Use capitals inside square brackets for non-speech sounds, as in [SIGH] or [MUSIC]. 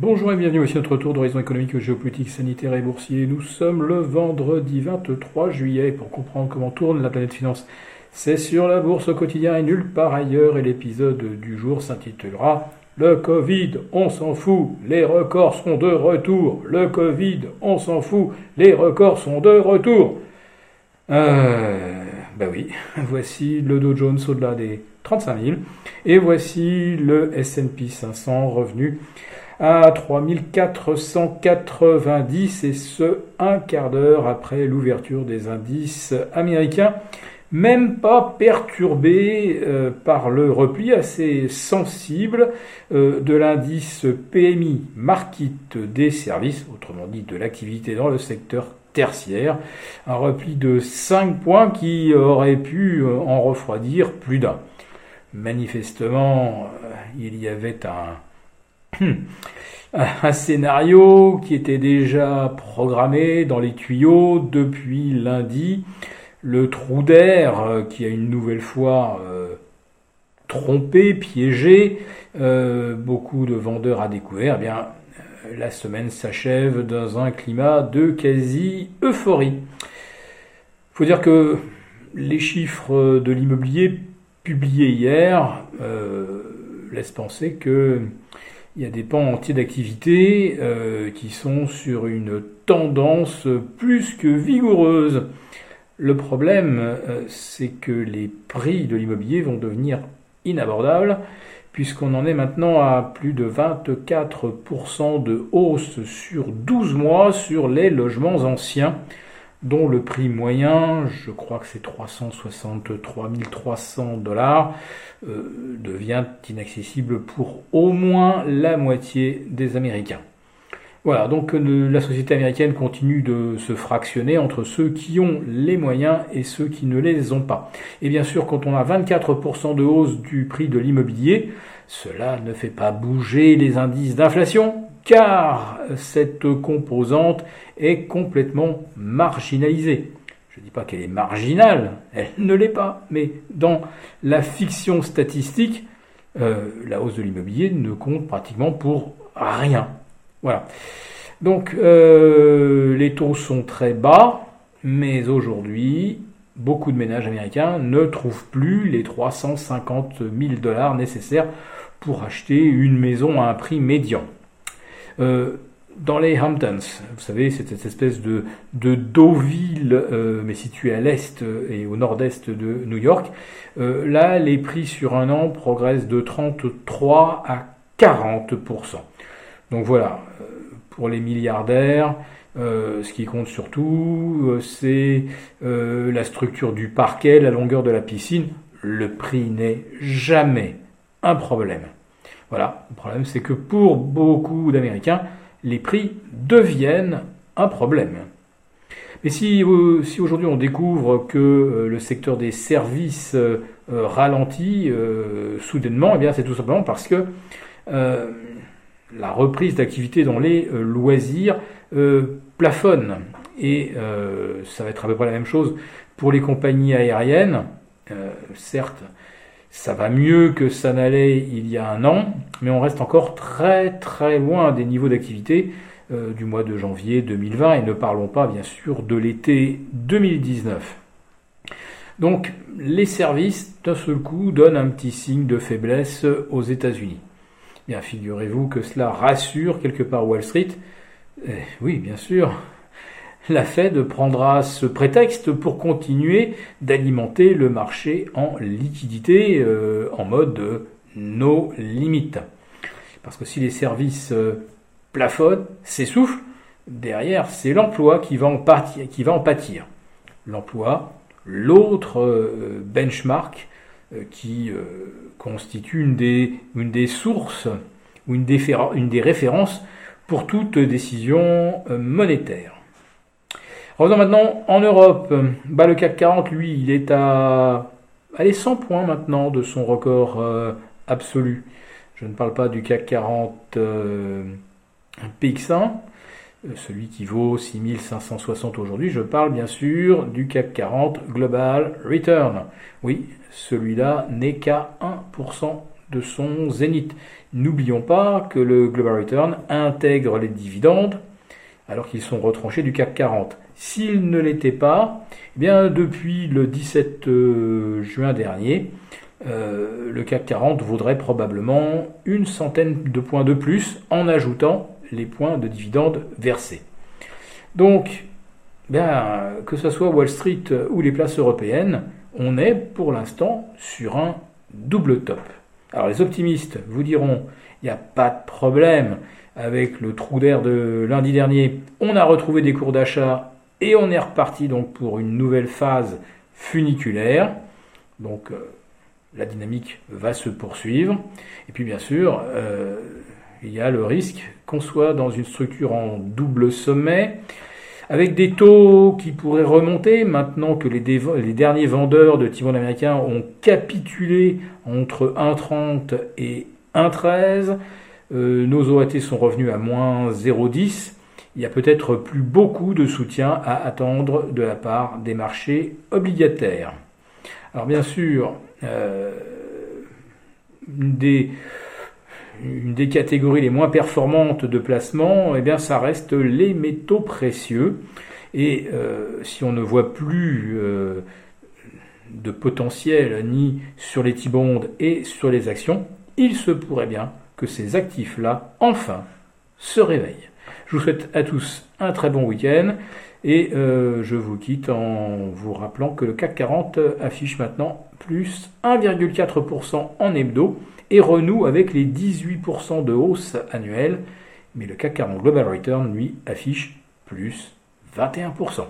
Bonjour et bienvenue à notre tour d'horizon économique, géopolitique, sanitaire et boursier. Nous sommes le vendredi 23 juillet pour comprendre comment tourne la planète finance. C'est sur la bourse au quotidien et nulle part ailleurs et l'épisode du jour s'intitulera Le Covid, on s'en fout, les records sont de retour. Le Covid, on s'en fout, les records sont de retour. Ben oui, voici le Dow Jones au-delà des 35 000 et voici le S&P 500 revenu à 3490 et ce un quart d'heure après l'ouverture des indices américains, même pas perturbé euh, par le repli assez sensible euh, de l'indice PMI Market des services, autrement dit de l'activité dans le secteur tertiaire, un repli de 5 points qui aurait pu euh, en refroidir plus d'un. Manifestement, il y avait un [COUGHS] un scénario qui était déjà programmé dans les tuyaux depuis lundi. Le trou d'air euh, qui a une nouvelle fois euh, trompé, piégé, euh, beaucoup de vendeurs à découvert, eh bien, la semaine s'achève dans un climat de quasi-euphorie. Il faut dire que les chiffres de l'immobilier publiés hier laissent penser que il y a des pans entiers d'activité euh, qui sont sur une tendance plus que vigoureuse. Le problème, euh, c'est que les prix de l'immobilier vont devenir inabordables, puisqu'on en est maintenant à plus de 24% de hausse sur 12 mois sur les logements anciens dont le prix moyen, je crois que c'est 363 300 dollars, euh, devient inaccessible pour au moins la moitié des Américains. Voilà, donc euh, la société américaine continue de se fractionner entre ceux qui ont les moyens et ceux qui ne les ont pas. Et bien sûr, quand on a 24% de hausse du prix de l'immobilier, cela ne fait pas bouger les indices d'inflation, car cette composante est complètement marginalisée. Je ne dis pas qu'elle est marginale, elle ne l'est pas, mais dans la fiction statistique, euh, la hausse de l'immobilier ne compte pratiquement pour rien. Voilà. Donc euh, les taux sont très bas, mais aujourd'hui, beaucoup de ménages américains ne trouvent plus les 350 000 dollars nécessaires pour acheter une maison à un prix médian. Euh, dans les Hamptons, vous savez, c'est cette espèce de, de Deauville, euh, mais située à l'est et au nord-est de New York. Euh, là, les prix sur un an progressent de 33 à 40%. Donc voilà, pour les milliardaires, ce qui compte surtout, c'est la structure du parquet, la longueur de la piscine. Le prix n'est jamais un problème. Voilà, le problème c'est que pour beaucoup d'Américains, les prix deviennent un problème. Mais si, euh, si aujourd'hui on découvre que euh, le secteur des services euh, ralentit soudainement, eh bien c'est tout simplement parce que la reprise d'activité dans les loisirs plafonne. Et ça va être à peu près la même chose pour les compagnies aériennes. certes, ça va mieux que ça n'allait il y a un an, mais on reste encore très très loin des niveaux d'activité euh, du mois de janvier 2020 et ne parlons pas bien sûr de l'été 2019. Donc les services d'un seul coup donnent un petit signe de faiblesse aux États-Unis. Bien figurez-vous que cela rassure quelque part Wall Street. Eh oui, bien sûr, la Fed prendra ce prétexte pour continuer d'alimenter le marché en liquidité euh, en mode no limit. Parce que si les services euh, plafonnent, s'essoufflent, derrière c'est l'emploi qui, va en pâtir. L'emploi, l'autre euh, benchmark qui constitue une des, sources ou une des références pour toute décision monétaire. Revenons maintenant en Europe. Bah, le CAC 40, lui, il est à allez, 100 points maintenant de son record euh, absolu. Je ne parle pas du CAC 40 euh, PX1, euh, celui qui vaut 6560 aujourd'hui. Je parle bien sûr du CAC 40 Global Return. Oui, celui-là n'est qu'à 1% de son zénith. N'oublions pas que le Global Return intègre les dividendes alors qu'ils sont retranchés du CAC 40. S'il ne l'était pas, eh bien depuis le 17 euh, juin dernier, euh, le CAC 40 vaudrait probablement une centaine de points de plus en ajoutant les points de dividendes versés. Donc, bien, que ce soit Wall Street ou les places européennes, on est pour l'instant sur un double top. Alors les optimistes vous diront, il n'y a pas de problème avec le trou d'air de lundi dernier, on a retrouvé des cours d'achat et on est reparti donc pour une nouvelle phase funiculaire. Donc euh, la dynamique va se poursuivre. Et puis bien sûr, euh, il y a le risque qu'on soit dans une structure en double sommet avec des taux qui pourraient remonter maintenant que les, derniers vendeurs de T-bonds américains ont capitulé entre 1,30 et 1,13. Euh, nos OAT sont revenus à moins 0,10. Il y a peut-être plus beaucoup de soutien à attendre de la part des marchés obligataires. Alors bien sûr, euh, une des catégories les moins performantes de placement, eh bien, ça reste les métaux précieux. Et euh, si on ne voit plus euh, de potentiel ni sur les T-bonds et sur les actions, il se pourrait bien que ces actifs-là, enfin, se réveillent. Je vous souhaite à tous un très bon week-end et euh, je vous quitte en vous rappelant que le CAC 40 affiche maintenant plus 1,4% en hebdo et renoue avec les 18% de hausse annuelle, mais le CAC 40 Global Return, lui, affiche plus 21%.